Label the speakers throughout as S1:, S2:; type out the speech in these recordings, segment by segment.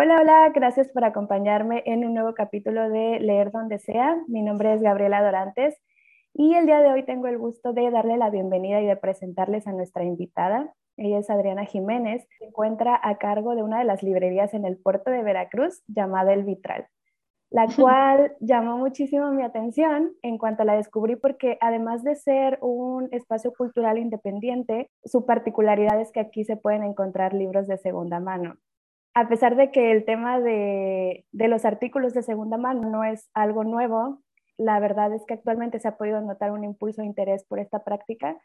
S1: Hola, hola, gracias por acompañarme en un nuevo capítulo de Leer Donde Sea. Mi nombre es Gabriela Dorantes y el día de hoy tengo el gusto de darle la bienvenida y de presentarles a nuestra invitada. Ella es Adriana Jiménez, se encuentra a cargo de una de las librerías en el puerto de Veracruz llamada El Vitral, la cual llamó muchísimo mi atención en cuanto la descubrí porque además de ser un espacio cultural independiente, su particularidad es que aquí se pueden encontrar libros de segunda mano a pesar de que el tema de, los artículos de segunda mano no es algo nuevo, la verdad es que actualmente se ha podido notar un impulso de interés por esta práctica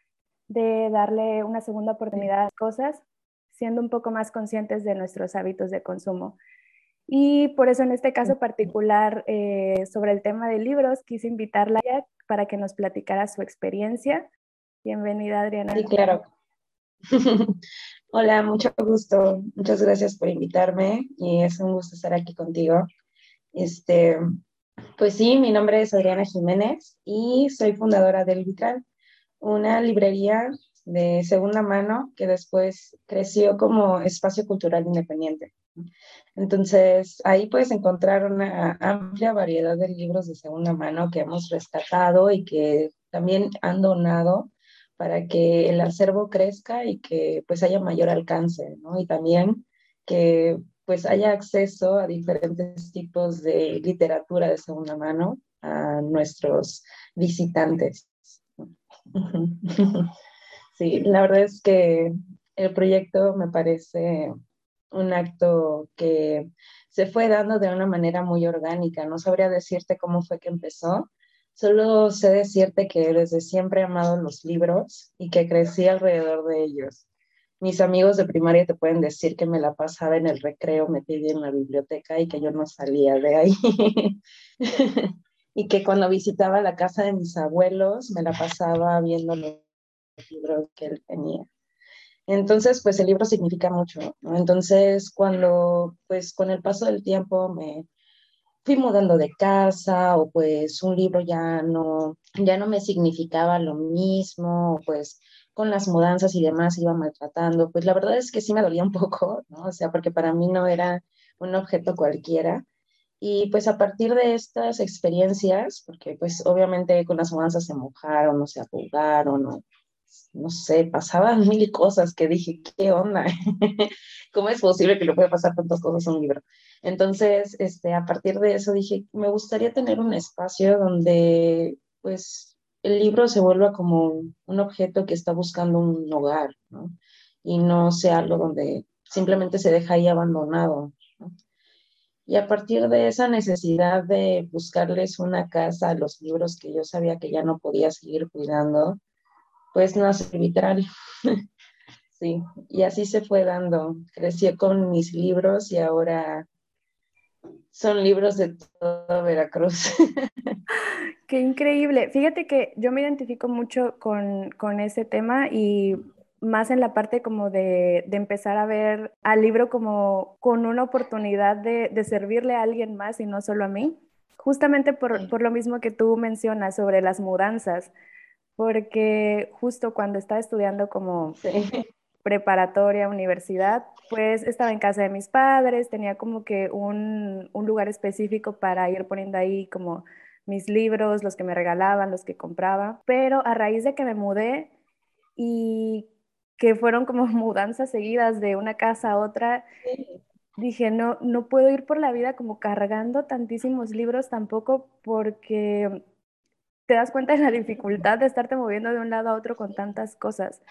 S1: de darle una segunda oportunidad a las cosas, siendo un poco más conscientes de nuestros hábitos de consumo. Y por eso en este caso particular eh, sobre el tema de libros, quise invitarla para que nos platicara su experiencia. Bienvenida, Adriana.
S2: Sí, claro. Hola, mucho gusto. Muchas gracias por invitarme y es un gusto estar aquí contigo. Este, pues sí, mi nombre es Adriana Jiménez y soy fundadora del Vitral, una librería de segunda mano que después creció como espacio cultural independiente. Entonces, ahí puedes encontrar una amplia variedad de libros de segunda mano que hemos rescatado y que también han donado para que el acervo crezca y que pues haya mayor alcance, ¿no? Y también que pues haya acceso a diferentes tipos de literatura de segunda mano a nuestros visitantes. Sí, la verdad es que el proyecto me parece un acto que se fue dando de una manera muy orgánica. No sabría decirte cómo fue que empezó, Solo sé decirte que desde siempre he amado los libros y que crecí alrededor de ellos. Mis amigos de primaria te pueden decir que me la pasaba en el recreo metida en la biblioteca y que yo no salía de ahí. y que cuando visitaba la casa de mis abuelos me la pasaba viendo los libros que él tenía. Entonces, pues el libro significa mucho. Entonces, cuando, pues con el paso del tiempo me fui mudando de casa o pues un libro ya no, ya no me significaba lo mismo, pues con las mudanzas y demás iba maltratando, pues la verdad es que sí me dolía un poco, ¿no? O sea, porque para mí no era un objeto cualquiera. Y pues a partir de estas experiencias, porque pues obviamente con las mudanzas se mojaron, no se arrugaron, no, no sé, pasaban mil cosas que dije, ¿qué onda? ¿Cómo es posible que le pueda pasar tantas cosas a un libro? Entonces, este, a partir de eso dije, me gustaría tener un espacio donde, pues, el libro se vuelva como un objeto que está buscando un hogar, ¿no? Y no sea algo donde simplemente se deja ahí abandonado. Y a partir de esa necesidad de buscarles una casa a los libros que yo sabía que ya no podía seguir cuidando, pues nace Vitral. sí, y así se fue dando. Creció con mis libros y ahora son libros de todo Veracruz.
S1: Qué increíble. Fíjate que yo me identifico mucho con, con ese tema y más en la parte como de, de, empezar a ver al libro como con una oportunidad de, de, servirle a alguien más y no solo a mí. Justamente por, por lo mismo que tú mencionas sobre las mudanzas, porque justo cuando estaba estudiando como preparatoria, universidad, pues estaba en casa de mis padres, tenía como que un, un, lugar específico para ir poniendo ahí como mis libros, los que me regalaban, los que compraba, pero a raíz de que me mudé y que fueron como mudanzas seguidas de una casa a otra, dije, no, no puedo ir por la vida como cargando tantísimos libros tampoco porque te das cuenta de la dificultad de estarte moviendo de un lado a otro con tantas cosas.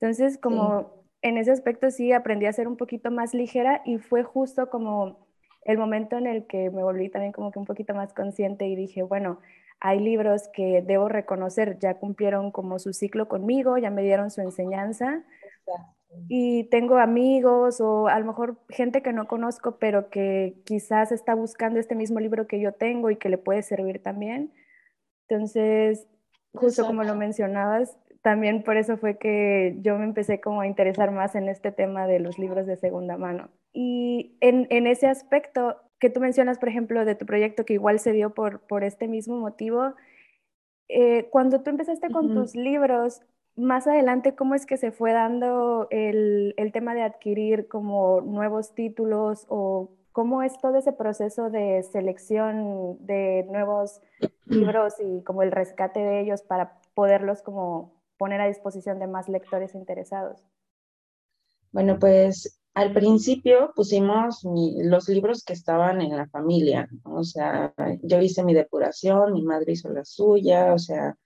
S1: Entonces, como en ese aspecto sí aprendí a ser un poquito más ligera y fue justo como el momento en el que me volví también como que un poquito más consciente y dije, bueno, hay libros que debo reconocer, ya cumplieron como su ciclo conmigo, ya me dieron su enseñanza. Y tengo amigos o a lo mejor gente que no conozco, pero que quizás está buscando este mismo libro que yo tengo y que le puede servir también. Entonces, justo como lo mencionabas, también por eso fue que yo me empecé como a interesar más en este tema de los libros de segunda mano. Y en, en ese aspecto que tú mencionas, por ejemplo, de tu proyecto que igual se dio por, por este mismo motivo, eh, cuando tú empezaste con tus libros, más adelante, ¿cómo es que se fue dando el, el tema de adquirir como nuevos títulos o ¿cómo es todo ese proceso de selección de nuevos libros y como el rescate de ellos para poderlos como poner a disposición de más lectores interesados?
S2: Bueno, pues al principio pusimos los libros que estaban en la familia, o sea, yo hice mi depuración, mi madre hizo la suya, o sea,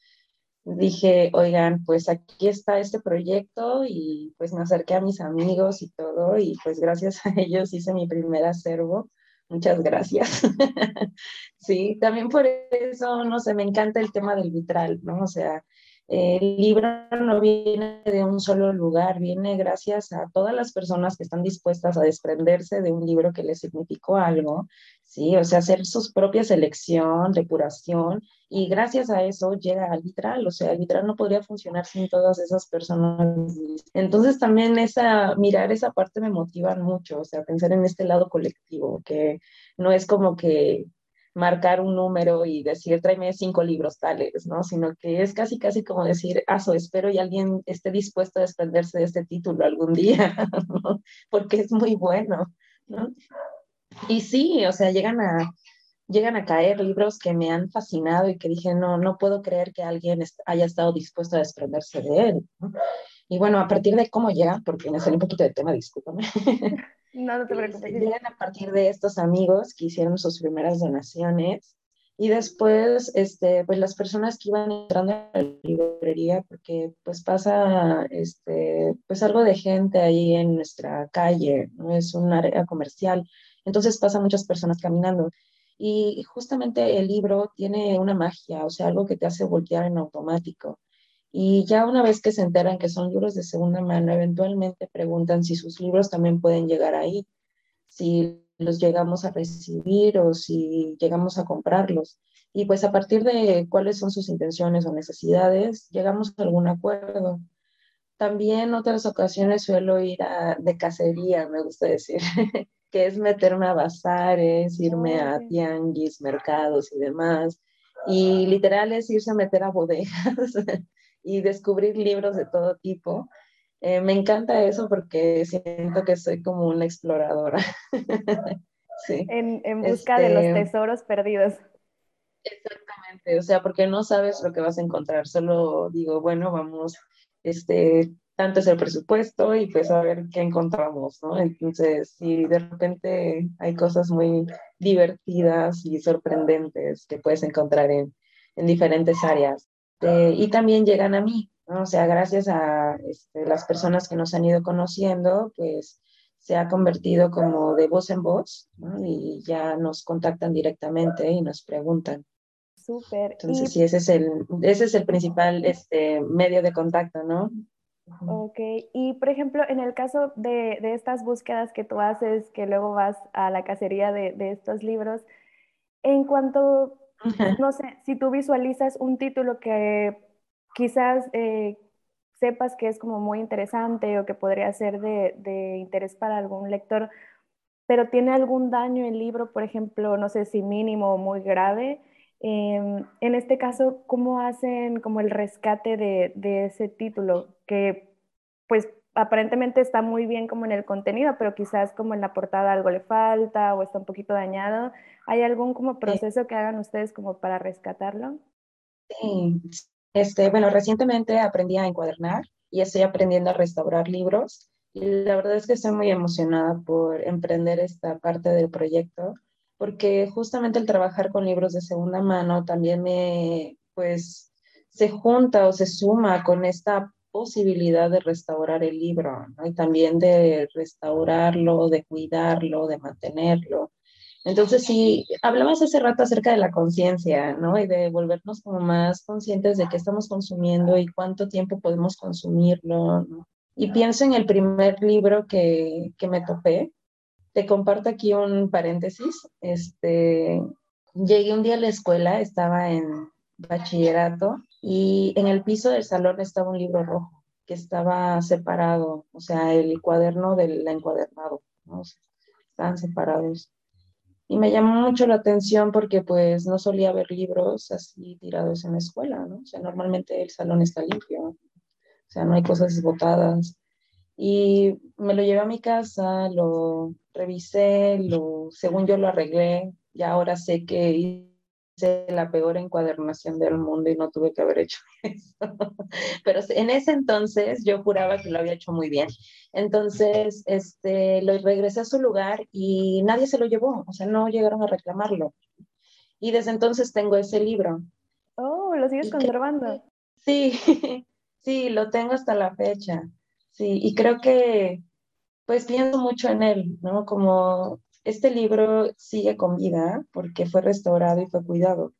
S2: dije, oigan, pues aquí está este proyecto y pues me acerqué a mis amigos y todo y pues gracias a ellos hice mi primer acervo. Muchas gracias. sí, también por eso, no sé, me encanta el tema del vitral, ¿no? O sea, el libro no viene de un solo lugar, viene gracias a todas las personas que están dispuestas a desprenderse de un libro que les significó algo, ¿sí? O sea, hacer su propia selección, depuración, y gracias a eso llega al vitral, o sea, el vitral no podría funcionar sin todas esas personas. Entonces también esa, mirar esa parte me motiva mucho, o sea, pensar en este lado colectivo, que no es como que marcar un número y decir, tráeme cinco libros tales, ¿no? Sino que es casi, casi como decir, aso, espero y alguien esté dispuesto a desprenderse de este título algún día. Porque es muy bueno, ¿no? Y sí, o sea, llegan a, llegan a caer libros que me han fascinado y que dije, no, no puedo creer que alguien haya estado dispuesto a desprenderse de él. Y bueno, a partir de cómo llega, porque me salió un poquito de tema, discúlpame.
S1: No, no te preocupes.
S2: Llegan a partir de estos amigos que hicieron sus primeras donaciones y después, este, pues las personas que iban entrando a la librería, porque pues pasa, este, pues algo de gente ahí en nuestra calle, no es un área comercial, entonces pasan muchas personas caminando. Y justamente el libro tiene una magia, o sea, algo que te hace voltear en automático. Y ya una vez que se enteran que son libros de segunda mano, eventualmente preguntan si sus libros también pueden llegar ahí, si los llegamos a recibir o si llegamos a comprarlos. Y pues a partir de cuáles son sus intenciones o necesidades, llegamos a algún acuerdo. También otras ocasiones suelo ir a, de cacería, me gusta decir, que es meterme a bazares, irme a tianguis, mercados y demás. Y literal es irse a meter a bodegas y descubrir libros de todo tipo. Eh, me encanta eso porque siento que soy como una exploradora.
S1: sí. En, en busca de los este, tesoros perdidos.
S2: Exactamente, o sea, porque no sabes lo que vas a encontrar, solo digo, bueno, vamos, este, tanto es el presupuesto y pues a ver qué encontramos, ¿no? Entonces, si de repente hay cosas muy divertidas y sorprendentes que puedes encontrar en, en diferentes áreas. Este, y también llegan a mí, ¿no? O sea, gracias a este, las personas que nos han ido conociendo, pues se ha convertido como de voz en voz, ¿no? Y ya nos contactan directamente y nos preguntan.
S1: Súper.
S2: Entonces, sí, ese es el, ese es el principal este, medio de contacto, ¿no?
S1: Ok, y por ejemplo, en el caso de, de, estas búsquedas que tú haces, que luego vas a la cacería de, de estos libros, en cuanto no sé, si tú visualizas un título que quizás eh, sepas que es como muy interesante o que podría ser de, interés para algún lector, pero tiene algún daño el libro, por ejemplo, no sé si mínimo o muy grave, em, en este caso, ¿cómo hacen como el rescate de, de ese título? Que pues aparentemente está muy bien como en el contenido, pero quizás como en la portada algo le falta o está un poquito dañado. ¿Hay algún como proceso que hagan ustedes como para rescatarlo?
S2: Sí, este, bueno, recientemente aprendí a encuadernar y estoy aprendiendo a restaurar libros y la verdad es que estoy muy emocionada por emprender esta parte del proyecto porque justamente el trabajar con libros de segunda mano también me, pues, se junta o se suma con esta posibilidad de restaurar el libro y también de restaurarlo, de cuidarlo, de mantenerlo. Entonces, sí, hablabas hace rato acerca de la conciencia, ¿no? Y de volvernos como más conscientes de qué estamos consumiendo y cuánto tiempo podemos consumirlo, Y pienso en el primer libro que, que me topé. Te comparto aquí un paréntesis. Este, llegué un día a la escuela, estaba en bachillerato y en el piso del salón estaba un libro rojo que estaba separado, o sea, el cuaderno del encuadernado, ¿no? estaban separados. Y me llamó mucho la atención porque pues no solía ver libros así tirados en la escuela, ¿no? O sea, normalmente el salón está limpio, o sea, no hay cosas botadas. Y me lo llevé a mi casa, lo revisé, lo, según yo lo arreglé, y ahora sé que la peor encuadernación del mundo y no tuve que haber hecho eso. Pero en ese entonces yo juraba que lo había hecho muy bien. Entonces, este, lo regresé a su lugar y nadie se lo llevó, o sea, no llegaron a reclamarlo. Y desde entonces tengo ese libro.
S1: Oh, ¿lo sigues conservando?
S2: sí, sí, lo tengo hasta la fecha. Sí, y creo que, pues pienso mucho en él, ¿no? Como este libro sigue con vida porque fue restaurado y fue cuidado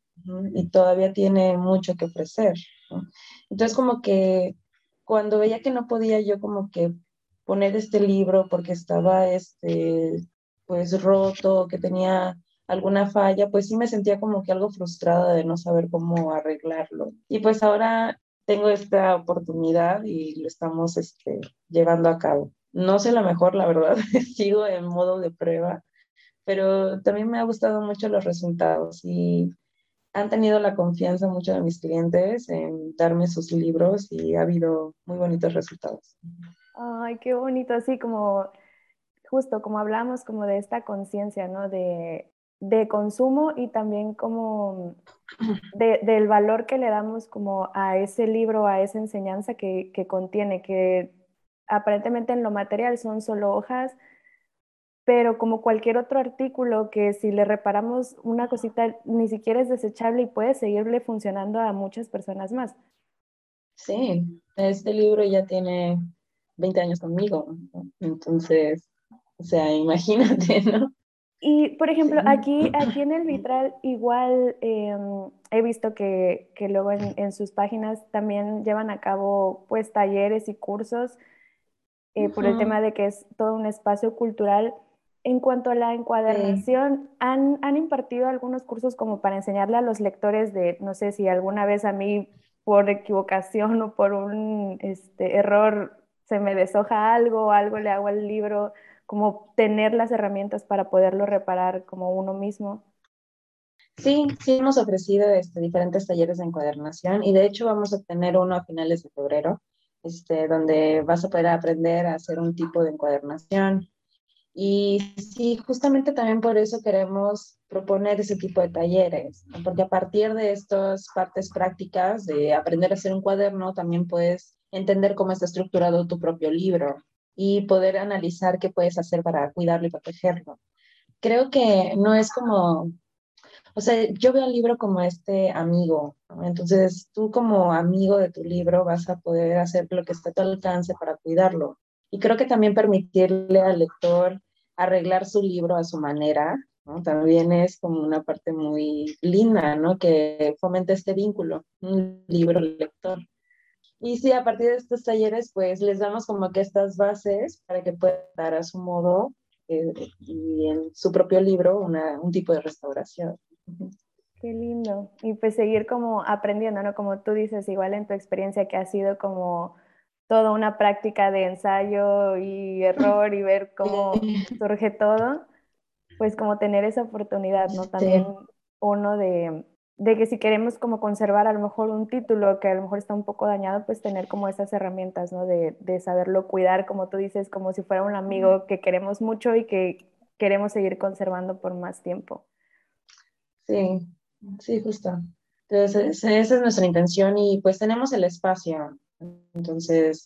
S2: y todavía tiene mucho que ofrecer. Entonces, como que cuando veía que no podía yo como que poner este libro porque estaba este, pues roto, que tenía alguna falla, pues sí me sentía como que algo frustrada de no saber cómo arreglarlo. Y pues ahora tengo esta oportunidad y lo estamos este, llevando a cabo. No sé lo mejor, la verdad, sigo en modo de prueba, pero también me ha gustado mucho los resultados y han tenido la confianza mucho de mis clientes en darme sus libros y ha habido muy bonitos resultados.
S1: Ay, qué bonito, así como justo como hablamos como de esta conciencia, ¿no? De, de, consumo y también como de, del valor que le damos como a ese libro, a esa enseñanza que, que contiene, que aparentemente en lo material son solo hojas, pero como cualquier otro artículo que si le reparamos una cosita ni siquiera es desechable y puede seguirle funcionando a muchas personas más.
S2: Sí, este libro ya tiene 20 años conmigo, entonces, o sea, imagínate, ¿no?
S1: Y, por ejemplo, aquí, aquí en el vitral igual em, he visto que, que luego en, en, sus páginas también llevan a cabo pues talleres y cursos eh, por el tema de que es todo un espacio cultural. En cuanto a la encuadernación, ¿han, ¿han, impartido algunos cursos como para enseñarle a los lectores de, no sé si alguna vez a mí por equivocación o por un este, error se me deshoja algo o algo le hago al libro, como tener las herramientas para poderlo reparar como uno mismo?
S2: Sí, sí hemos ofrecido este, diferentes talleres de encuadernación y de hecho vamos a tener uno a finales de febrero, este, donde vas a poder aprender a hacer un tipo de encuadernación y sí, justamente también por eso queremos proponer ese tipo de talleres, porque a partir de estas partes prácticas de aprender a hacer un cuaderno, también puedes entender cómo está estructurado tu propio libro y poder analizar qué puedes hacer para cuidarlo y protegerlo. Creo que no es como, o sea, yo veo el libro como este amigo, entonces tú como amigo de tu libro vas a poder hacer lo que esté a tu alcance para cuidarlo y creo que también permitirle al lector arreglar su libro a su manera, ¿no? También es como una parte muy linda, ¿no? Que fomenta este vínculo, un libro-lector. Y sí, a partir de estos talleres, pues les damos como que estas bases para que puedan dar a su modo eh, y en su propio libro una, un tipo de restauración.
S1: Qué lindo. Y pues seguir como aprendiendo, ¿no? Como tú dices, igual en tu experiencia que ha sido como toda una práctica de ensayo y error y ver cómo surge todo, pues como tener esa oportunidad, ¿no? También uno de, de, que si queremos como conservar a lo mejor un título que a lo mejor está un poco dañado, pues tener como esas herramientas, ¿no? De, de saberlo cuidar, como tú dices, como si fuera un amigo que queremos mucho y que queremos seguir conservando por más tiempo.
S2: Sí, sí, justo. Entonces, esa es nuestra intención y pues tenemos el espacio entonces,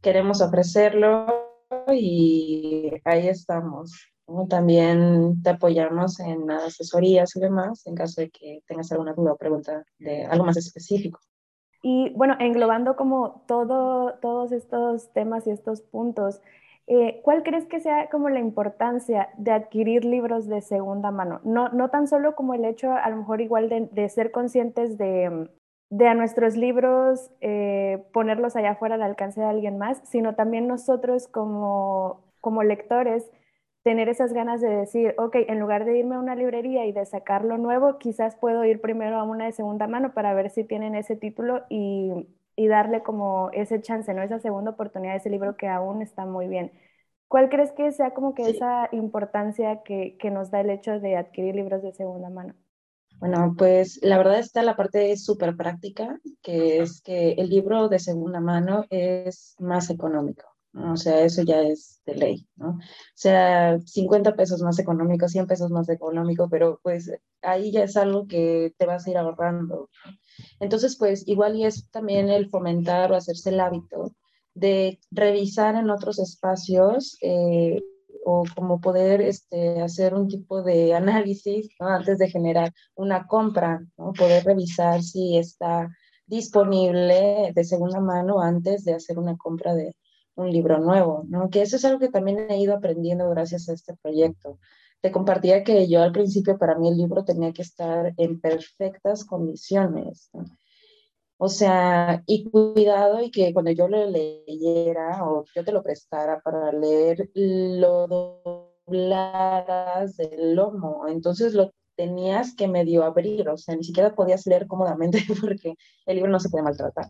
S2: queremos ofrecerlo y ahí estamos. También te apoyamos en asesorías y demás en caso de que tengas alguna duda o pregunta de algo más específico.
S1: Y bueno, englobando como todo, todos estos temas y estos puntos, eh, ¿cuál crees que sea como la importancia de adquirir libros de segunda mano? No, no tan solo como el hecho, a lo mejor igual de, de ser conscientes de, de a nuestros libros eh, ponerlos allá afuera al alcance de alguien más, sino también nosotros como, como lectores tener esas ganas de decir, ok, en lugar de irme a una librería y de sacarlo nuevo, quizás puedo ir primero a una de segunda mano para ver si tienen ese título y, y darle como ese chance, ¿no? Esa segunda oportunidad a ese libro que aún está muy bien. ¿Cuál crees que sea como que esa importancia que, que nos da el hecho de adquirir libros de segunda mano?
S2: Bueno, pues la verdad está la parte súper práctica, que es que el libro de segunda mano es más económico. O sea, eso ya es de ley, ¿no? O sea, 50 pesos más económico, 100 pesos más económico, pero pues ahí ya es algo que te vas a ir ahorrando. Entonces, pues igual y es también el fomentar o hacerse el hábito de revisar en otros espacios eh, o como poder este, hacer un tipo de análisis antes de generar una compra, ¿no? poder revisar si está disponible de segunda mano antes de hacer una compra de un libro nuevo, ¿no? Que eso es algo que también he ido aprendiendo gracias a este proyecto. Te compartía que yo al principio para mí el libro tenía que estar en perfectas condiciones, O sea, y cuidado y que cuando yo lo leyera o yo te lo prestara para leer, lo doblaras del lomo. Entonces lo tenías que medio abrir, o sea, ni siquiera podías leer cómodamente porque el libro no se puede maltratar.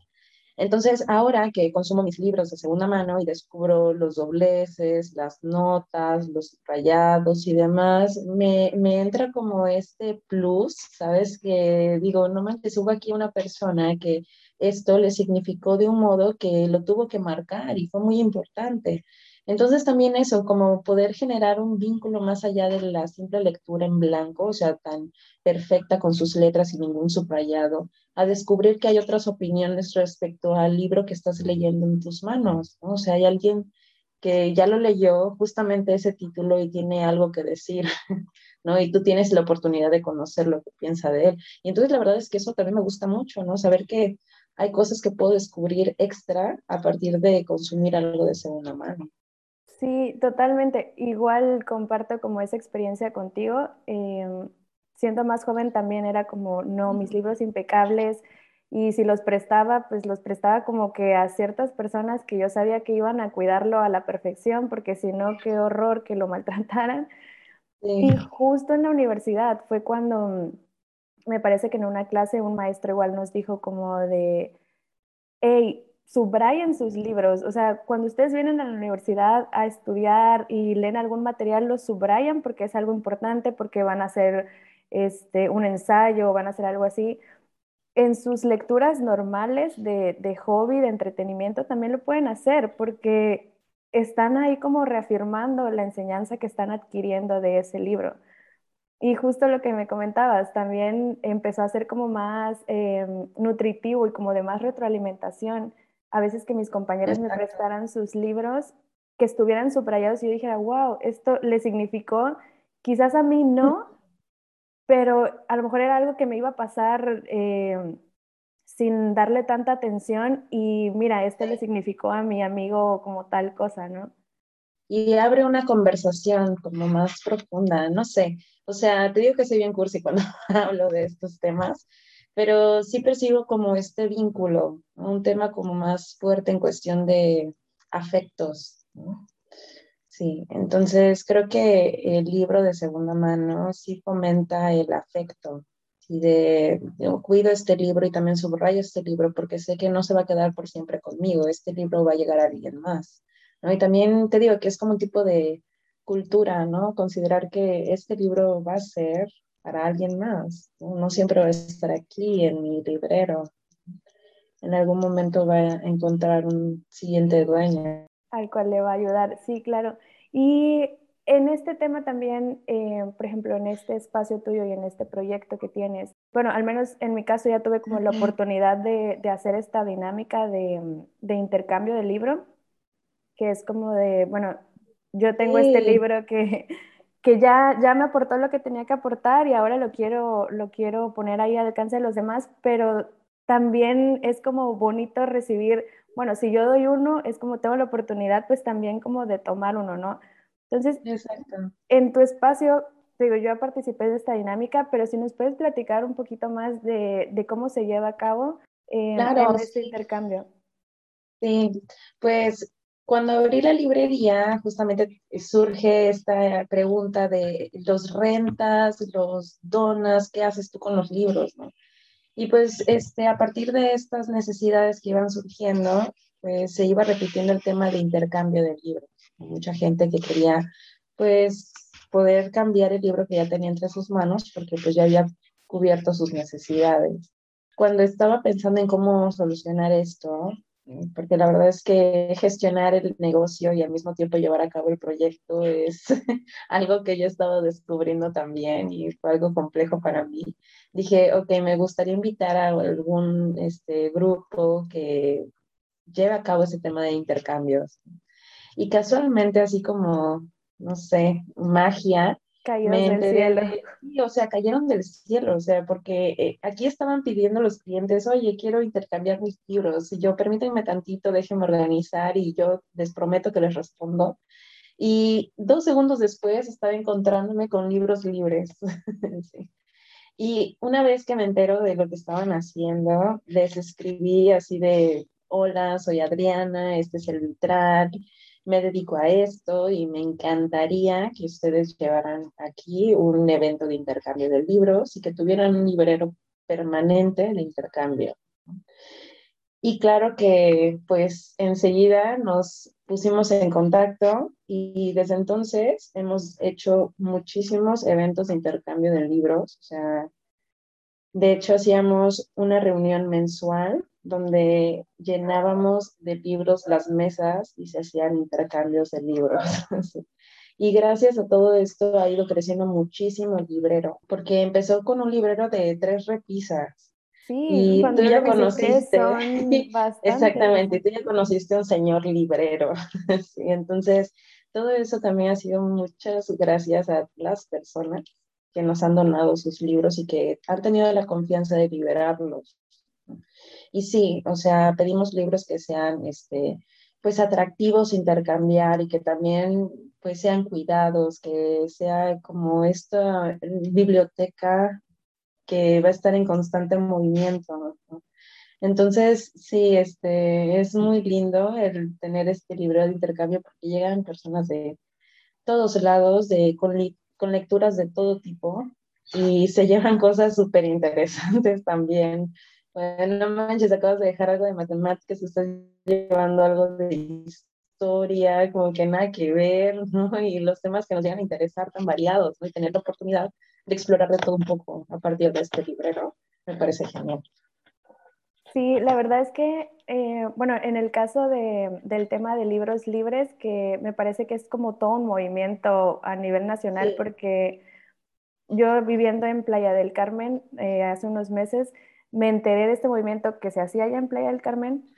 S2: Entonces, ahora que consumo mis libros de segunda mano y descubro los dobleces, las notas, los rayados y demás, me, me entra como este plus, ¿sabes? Que digo, no manches, hubo aquí una persona que esto le significó de un modo que lo tuvo que marcar y fue muy importante. Entonces también eso, como poder generar un vínculo más allá de la simple lectura en blanco, o sea, tan perfecta con sus letras y ningún subrayado, a descubrir que hay otras opiniones respecto al libro que estás leyendo en tus manos, ¿no? O sea, hay alguien que ya lo leyó justamente ese título y tiene algo que decir, ¿no? Y tú tienes la oportunidad de conocer lo que piensa de él. Y entonces la verdad es que eso también me gusta mucho, ¿no? Saber que hay cosas que puedo descubrir extra a partir de consumir algo de segunda mano.
S1: Sí, totalmente. Igual comparto como esa experiencia contigo. Em, siendo más joven también era como, no, mis libros impecables y si los prestaba, pues los prestaba como que a ciertas personas que yo sabía que iban a cuidarlo a la perfección, porque si no, qué horror que lo maltrataran. Y justo en la universidad fue cuando me parece que en una clase un maestro igual nos dijo como de, hey, subrayen sus libros. O sea, cuando ustedes vienen a la universidad a estudiar y leen algún material, los subrayan porque es algo importante, porque van a hacer este, un ensayo, van a hacer algo así. En sus lecturas normales de, de hobby, de entretenimiento, también lo pueden hacer porque están ahí como reafirmando la enseñanza que están adquiriendo de ese libro. Y justo lo que me comentabas, también empezó a ser como más em, nutritivo y como de más retroalimentación a veces que mis compañeros me prestaran sus libros, que estuvieran subrayados y yo dijera, wow, esto le significó, quizás a mí no, pero a lo mejor era algo que me iba a pasar eh, sin darle tanta atención y mira, este le significó a mi amigo como tal cosa, ¿no?
S2: Y abre una conversación como más profunda, no sé. O sea, te digo que soy bien cursi cuando hablo de estos temas, pero sí percibo como este vínculo, un tema como más fuerte en cuestión de afectos. Sí, entonces creo que el libro de segunda mano sí fomenta el afecto y de, cuido este libro y también subrayo este libro porque sé que no se va a quedar por siempre conmigo, este libro va a llegar a alguien más. ¿No? Y también te digo que es como un tipo de cultura, ¿no? Considerar que este libro va a ser para alguien más. No siempre va a estar aquí en mi librero. En algún momento va a encontrar un siguiente dueño.
S1: Al cual le va a ayudar, sí, claro. Y en este tema también, eh, por ejemplo, en este espacio tuyo y en este proyecto que tienes, bueno, al menos en mi caso ya tuve como la oportunidad de, de hacer esta dinámica de, de, intercambio de libro, que es como de, bueno, yo tengo este libro que que ya, ya me aportó lo que tenía que aportar y ahora lo quiero, lo quiero poner ahí al alcance de los demás, pero también es como bonito recibir, bueno, si yo doy uno, es como tengo la oportunidad pues también como de tomar uno, ¿no? Entonces, en tu espacio, digo, yo participé de esta dinámica, pero si nos puedes platicar un poquito más de, de cómo se lleva a cabo en este intercambio.
S2: Sí, pues cuando abrí la librería, justamente surge esta pregunta de los rentas, los donas, ¿qué haces tú con los libros? Y pues este, a partir de estas necesidades que iban surgiendo, pues se iba repitiendo el tema de intercambio de libros. Mucha gente que quería pues poder cambiar el libro que ya tenía entre sus manos porque pues ya había cubierto sus necesidades. Cuando estaba pensando en cómo solucionar esto, porque la verdad es que gestionar el negocio y al mismo tiempo llevar a cabo el proyecto es algo que yo he estado descubriendo también y fue algo complejo para mí. Dije, ok, me gustaría invitar a algún este, grupo que lleve a cabo ese tema de intercambios. Y casualmente, así como, no sé, magia,
S1: Cayeron del cielo.
S2: sí, o sea, cayeron del cielo, o sea, porque eh, aquí estaban pidiendo los clientes, oye, quiero intercambiar mis libros, y yo permítanme tantito, déjenme organizar, y yo les prometo que les respondo. Y dos segundos después estaba encontrándome con libros libres. Y una vez que me entero de lo que estaban haciendo, les escribí así de, hola, soy Adriana, este es el vitral, me dedico a esto y me encantaría que ustedes llevaran aquí un evento de intercambio de libros y que tuvieran un librero permanente de intercambio. Y claro que pues enseguida nos pusimos en contacto y desde entonces hemos hecho muchísimos eventos de intercambio de libros. O sea, de hecho hacíamos una reunión mensual donde llenábamos de libros las mesas y se hacían intercambios de libros. y gracias a todo esto ha ido creciendo muchísimo el librero, porque empezó con un librero de tres repisas.
S1: Sí,
S2: y tú ya conociste, exactamente, tú ya conociste a un señor librero. sí, entonces, todo eso también ha sido muchas gracias a las personas que nos han donado sus libros y que han tenido la confianza de liberarlos. Y sí, o sea, pedimos libros que sean, este, pues atractivos intercambiar y que también pues sean cuidados, que sea como esta biblioteca que va a estar en constante movimiento. Entonces, sí, este, es muy lindo el tener este libro de intercambio porque llegan personas de todos lados, de, con, con lecturas de todo tipo y se llevan cosas súper interesantes también. Bueno, no manches, acabas de dejar algo de matemáticas, estás llevando algo de historia, como que nada que ver, ¿no? Y los temas que nos llegan a interesar tan variados, ¿no? Y tener la oportunidad de explorar de todo un poco a partir de este librero, me parece genial.
S1: Sí, la verdad es que, eh, bueno, en el caso de, del tema de libros libres, que me parece que es como todo un movimiento a nivel nacional,
S2: Sí.
S1: porque yo viviendo en Playa del Carmen eh, hace unos meses, me enteré de este movimiento que se hacía allá en Playa del Carmen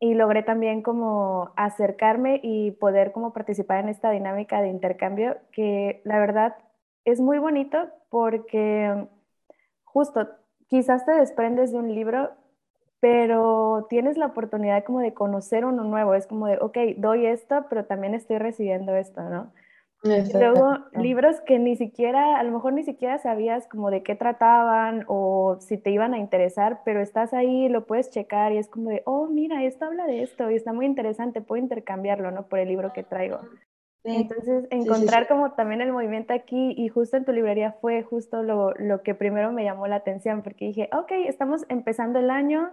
S1: y logré también como acercarme y poder como participar en esta dinámica de intercambio que la verdad es muy bonito porque justo quizás te desprendes de un libro, pero tienes la oportunidad como de conocer uno nuevo. Es como de, ok, doy esto, pero también estoy recibiendo esto, ¿no? Y luego libros que ni siquiera, a lo mejor ni siquiera sabías como de qué trataban o si te iban a interesar, pero estás ahí, lo puedes checar y es como de, oh, mira, esto habla de esto y está muy interesante, puedo intercambiarlo, ¿no? Por el libro que traigo.
S2: Sí,
S1: Entonces,
S2: sí, sí, sí.
S1: encontrar como también el movimiento aquí y justo en tu librería fue justo lo, lo que primero me llamó la atención, porque dije, ok, estamos empezando el año,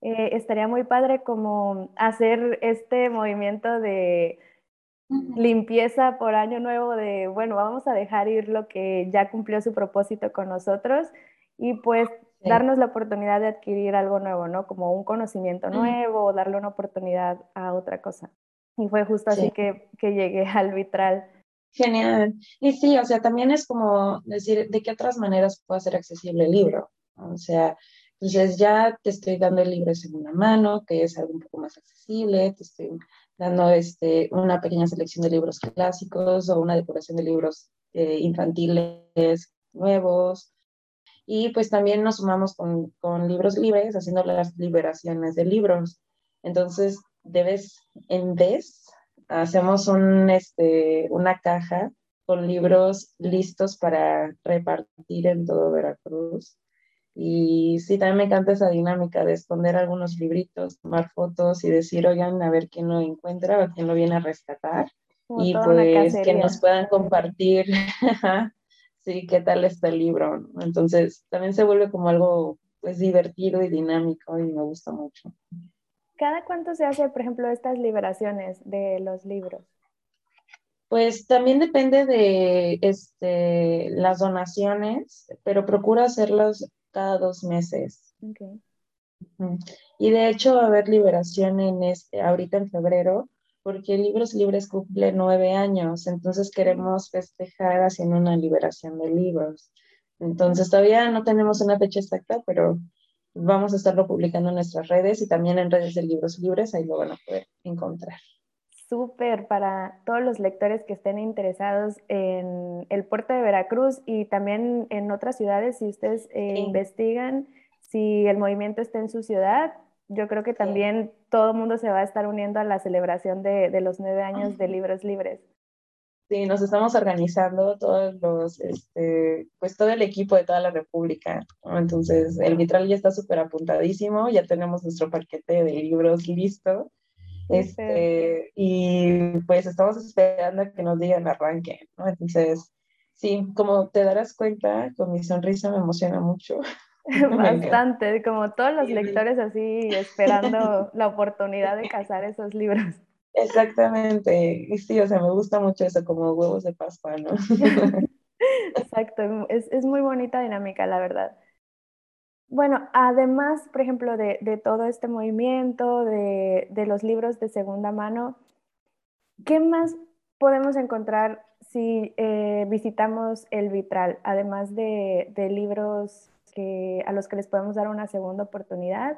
S1: eh, estaría muy padre como hacer este movimiento de limpieza por año nuevo de, bueno, vamos a dejar ir lo que ya cumplió su propósito con nosotros y pues
S2: Sí.
S1: darnos la oportunidad de adquirir algo nuevo, ¿no? Como un conocimiento nuevo o darle una oportunidad a otra cosa. Y fue justo así
S2: Sí.
S1: que, que llegué al vitral.
S2: Genial. Y sí, o sea, también es como decir, ¿de qué otras maneras puedo hacer accesible el libro? O sea, entonces ya te estoy dando el libro en segunda mano, que es algo un poco más accesible, te estoy dando este, una pequeña selección de libros clásicos o una depuración de libros eh, infantiles nuevos. Y pues también nos sumamos con, con libros libres, haciendo las liberaciones de libros. Entonces, de vez en vez, hacemos un, este, una caja con libros listos para repartir en todo Veracruz. Y sí, también me encanta esa dinámica de esconder algunos libritos, tomar fotos y decir, oigan, a ver quién lo encuentra o quién lo viene a rescatar.
S1: Como
S2: Y pues que nos puedan compartir, sí, qué tal está el libro. ¿no? Entonces, también se vuelve como algo pues divertido y dinámico y me gusta mucho.
S1: ¿Cada cuánto se hace, por ejemplo, estas liberaciones de los libros?
S2: Pues también depende de este, las donaciones, pero procuro hacerlas cada dos meses.
S1: Okay.
S2: Y de hecho va a haber liberación en este, ahorita en febrero, porque Libros Libres cumple nueve años, entonces queremos festejar haciendo una liberación de libros. Entonces todavía no tenemos una fecha exacta, pero vamos a estarlo publicando en nuestras redes y también en redes de Libros Libres, ahí lo van a poder encontrar.
S1: Súper para todos los lectores que estén interesados en el puerto de Veracruz y también en otras ciudades, si ustedes eh, investigan si el movimiento está en su ciudad, yo creo que también todo el mundo se va a estar uniendo a la celebración de, de los nueve años de Libros Libres.
S2: Sí, nos estamos organizando todos los, este, pues todo el equipo de toda la República. Entonces, el vitral ya está súper apuntadísimo, ya tenemos nuestro paquete de libros listo. Este, y pues estamos esperando a que nos digan arranque, ¿no? Entonces, sí, como te darás cuenta, con mi sonrisa me emociona mucho.
S1: Bastante, como todos los lectores así esperando la oportunidad de cazar esos libros.
S2: Exactamente, y sí, o sea, me gusta mucho eso, como huevos de Pascua, ¿no?
S1: Exacto, es, es, muy bonita dinámica, la verdad. Bueno, además, por ejemplo, de, de todo este movimiento, de, de, los libros de segunda mano, ¿qué más podemos encontrar si eh, visitamos el vitral, además de, de libros que, a los que les podemos dar una segunda oportunidad.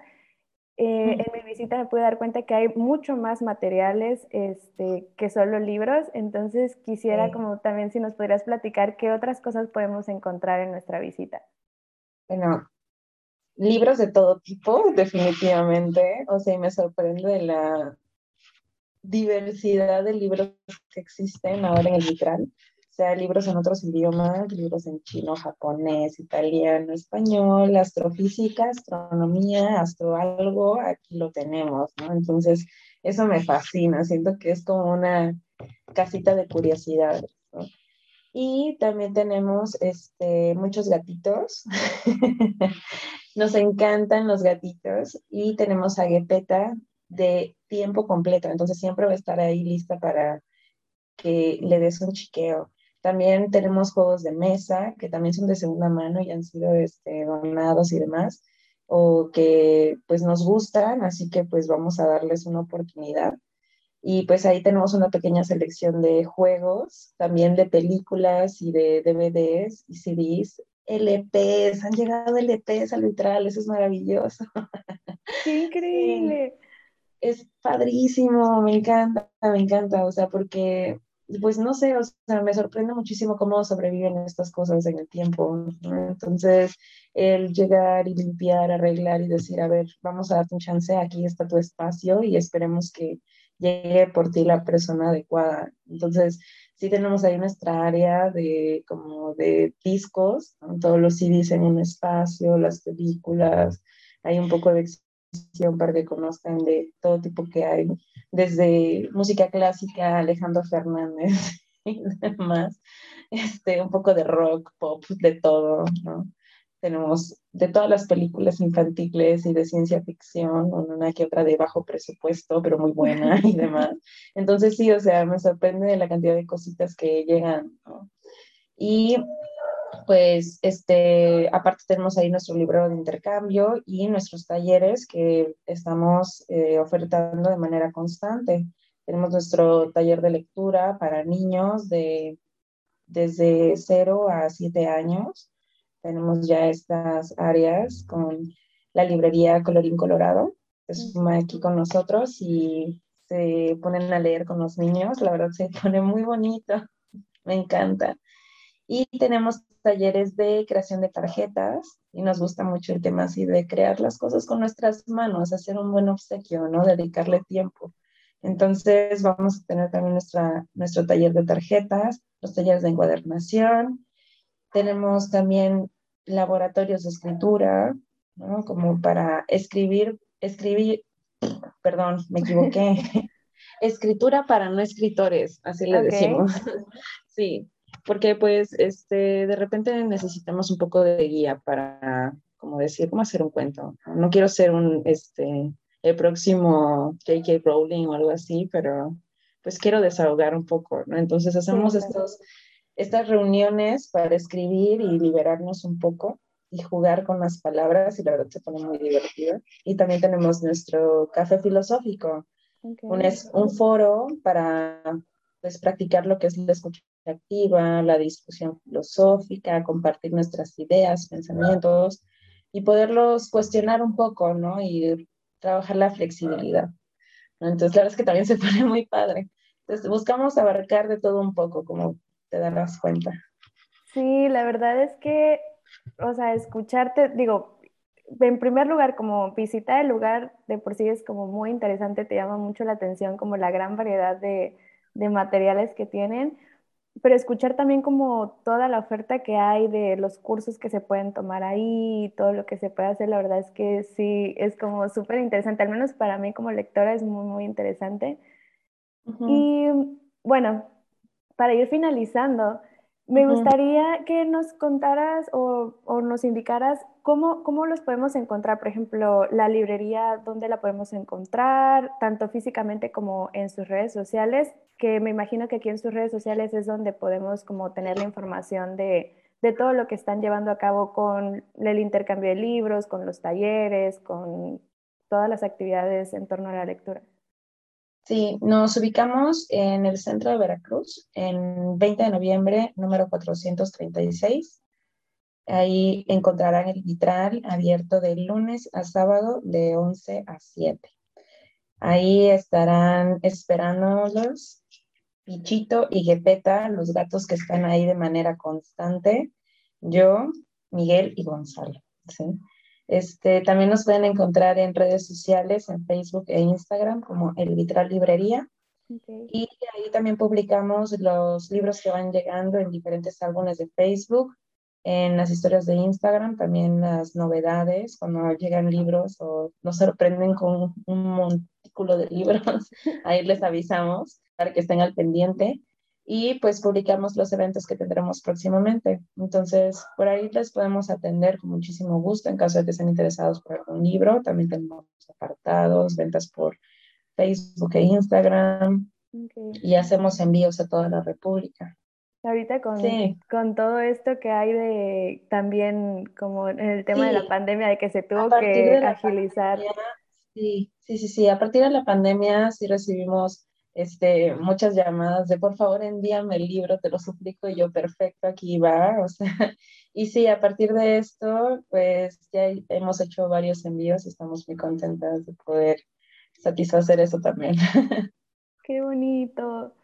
S1: Eh, en mi visita me pude dar cuenta que hay mucho más materiales este, que solo libros, entonces quisiera como también si nos pudieras platicar qué otras cosas podemos encontrar en nuestra visita.
S2: Bueno, libros de todo tipo, definitivamente, o sea, me sorprende la diversidad de libros que existen ahora en el vitral sea libros en otros idiomas, libros en chino, japonés, italiano, español, astrofísica, astronomía, astro algo, aquí lo tenemos, ¿no? Entonces, eso me fascina, siento que es como una casita de curiosidad, ¿no? Y también tenemos este, muchos gatitos. Nos encantan los gatitos y tenemos a Gepeta de tiempo completo, entonces siempre va a estar ahí lista para que le des un chiqueo. También tenemos juegos de mesa que también son de segunda mano y han sido este, donados y demás, o que pues nos gustan, así que pues vamos a darles una oportunidad. Y pues ahí tenemos una pequeña selección de juegos, también de películas y de DVDs y CDs. LPs, han llegado LPs al vitral, eso es maravilloso.
S1: ¡Qué increíble!
S2: Es padrísimo, me encanta, me encanta, o sea, porque pues no sé, o sea, me sorprende muchísimo cómo sobreviven estas cosas en el tiempo. Entonces, el llegar y limpiar, arreglar y decir, a ver, vamos a darte un chance, aquí está tu espacio y esperemos que llegue por ti la persona adecuada. Entonces, sí tenemos ahí nuestra área de como de discos, todos los CDs en un espacio, las películas, hay un poco de para que conozcan de todo tipo que hay, desde música clásica, Alejandro Fernández y demás, este, un poco de rock, pop, de todo, ¿no? Tenemos de todas las películas infantiles y de ciencia ficción, una que otra de bajo presupuesto, pero muy buena y demás. Entonces sí, o sea, me sorprende la cantidad de cositas que llegan, ¿no? Y pues este, aparte tenemos ahí nuestro libro de intercambio y nuestros talleres que estamos eh, ofertando de manera constante. Tenemos nuestro taller de lectura para niños de desde 0 a 7 años. Tenemos ya estas áreas con la librería Colorín Colorado, que suma aquí con nosotros y se ponen a leer con los niños. La verdad se pone muy bonito, me encanta. Y tenemos talleres de creación de tarjetas y nos gusta mucho el tema así de crear las cosas con nuestras manos, hacer un buen obsequio, ¿no? Dedicarle tiempo. Entonces vamos a tener también nuestra, nuestro taller de tarjetas, los talleres de encuadernación. Tenemos también laboratorios de escritura, ¿no? Como para escribir, escribir, perdón, me equivoqué. Escritura para no escritores, así le decimos. sí, porque pues este, de repente necesitamos un poco de guía para, como decir, cómo hacer un cuento. No quiero ser un, este, el próximo J.K. Rowling o algo así, pero pues quiero desahogar un poco, ¿no? Entonces hacemos estos, estas reuniones para escribir y liberarnos un poco y jugar con las palabras y la verdad se pone muy divertido. Y también tenemos nuestro café filosófico, un, es un foro para pues, practicar lo que es la escucha activa, la discusión filosófica, compartir nuestras ideas, pensamientos y poderlos cuestionar un poco, ¿no? Y trabajar la flexibilidad. Entonces, la verdad es que también se pone muy padre. Entonces, buscamos abarcar de todo un poco, como te darás cuenta.
S1: Sí, la verdad es que, o sea, escucharte, digo, en primer lugar, como visitar el lugar de por sí es como muy interesante, te llama mucho la atención como la gran variedad de, de materiales que tienen, pero escuchar también como toda la oferta que hay de los cursos que se pueden tomar ahí todo lo que se puede hacer, la verdad es que sí, es como súper interesante, al menos para mí como lectora es muy, muy interesante. Y bueno, para ir finalizando, me gustaría que nos contaras o, o nos indicaras cómo, cómo, los podemos encontrar, por ejemplo, la librería, dónde la podemos encontrar, tanto físicamente como en sus redes sociales, que me imagino que aquí en sus redes sociales es donde podemos como tener la información de, de todo lo que están llevando a cabo con el intercambio de libros, con los talleres, con todas las actividades en torno a la lectura.
S2: Sí, nos ubicamos en el centro de Veracruz, en 20 de noviembre, número 436. Ahí encontrarán el vitral abierto de lunes a sábado de 11 a 7. Ahí estarán esperándolos Pichito y Gepeta, los gatos que están ahí de manera constante, yo, Miguel y Gonzalo. ¿sí? Este, también nos pueden encontrar en redes sociales, en Facebook e Instagram, como El Vitral Librería. Y ahí también publicamos los libros que van llegando en diferentes álbumes de Facebook, en las historias de Instagram, también las novedades, cuando llegan libros o nos sorprenden con un montículo de libros, ahí les avisamos para que estén al pendiente y pues publicamos los eventos que tendremos próximamente. Entonces, por ahí les podemos atender con muchísimo gusto en caso de que estén interesados por algún libro. También tenemos apartados, ventas por Facebook e Instagram y hacemos envíos a toda la República.
S1: Ahorita con, con todo esto que hay de también como en el tema de la pandemia, de que se tuvo que agilizar.
S2: sí, sí, sí, sí. A partir de la pandemia sí recibimos este, muchas llamadas de por favor envíame el libro, te lo suplico, y yo perfecto, aquí va, o sea, y sí, a partir de esto, pues ya hemos hecho varios envíos y estamos muy contentas de poder satisfacer eso también.
S1: Qué bonito.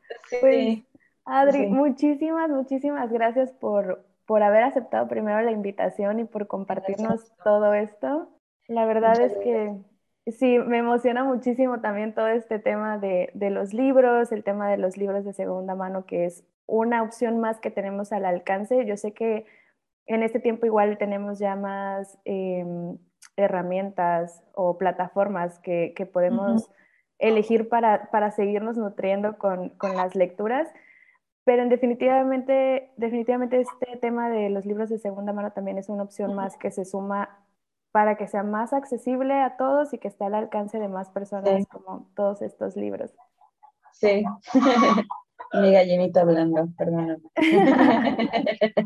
S1: Pues, Adri, muchísimas, muchísimas gracias por, por haber aceptado primero la invitación y por compartirnos todo esto. La verdad es que Sí, me emociona muchísimo también todo este tema de, de, los libros, el tema de los libros de segunda mano, que es una opción más que tenemos al alcance. Yo sé que en este tiempo igual tenemos ya más em, herramientas o plataformas que, que podemos elegir para, para, seguirnos nutriendo con, con, las lecturas, pero en definitivamente, definitivamente este tema de los libros de segunda mano también es una opción más que se suma para que sea más accesible a todos y que esté al alcance de más personas como todos estos libros.
S2: Sí, mi gallinita hablando, perdón.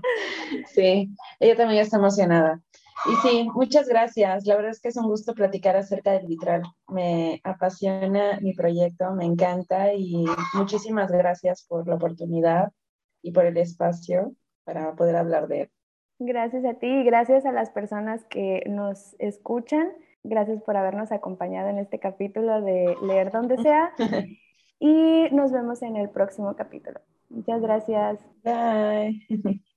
S2: sí, ella también está emocionada. Y sí, muchas gracias. La verdad es que es un gusto platicar acerca del vitral. Me apasiona mi proyecto, me encanta y muchísimas gracias por la oportunidad y por el espacio para poder hablar de él.
S1: Gracias a ti y gracias a las personas que nos escuchan. Gracias por habernos acompañado en este capítulo de Leer donde sea. Y nos vemos en el próximo capítulo. Muchas gracias.
S2: Bye.